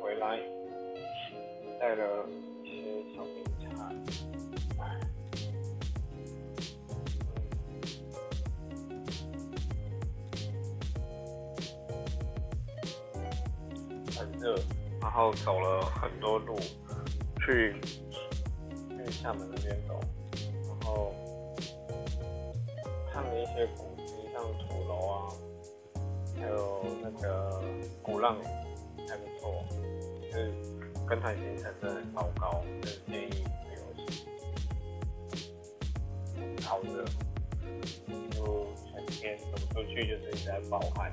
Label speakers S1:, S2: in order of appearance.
S1: 回来，带了一些小冰茶，很热，然后走了很多路去去厦门那边走，然后看了一些古迹，像土楼啊，还有那个鼓浪屿，还不错，跟团行程真的很糟糕，就是建议不用去。好热，就全天走出去就是在暴汗。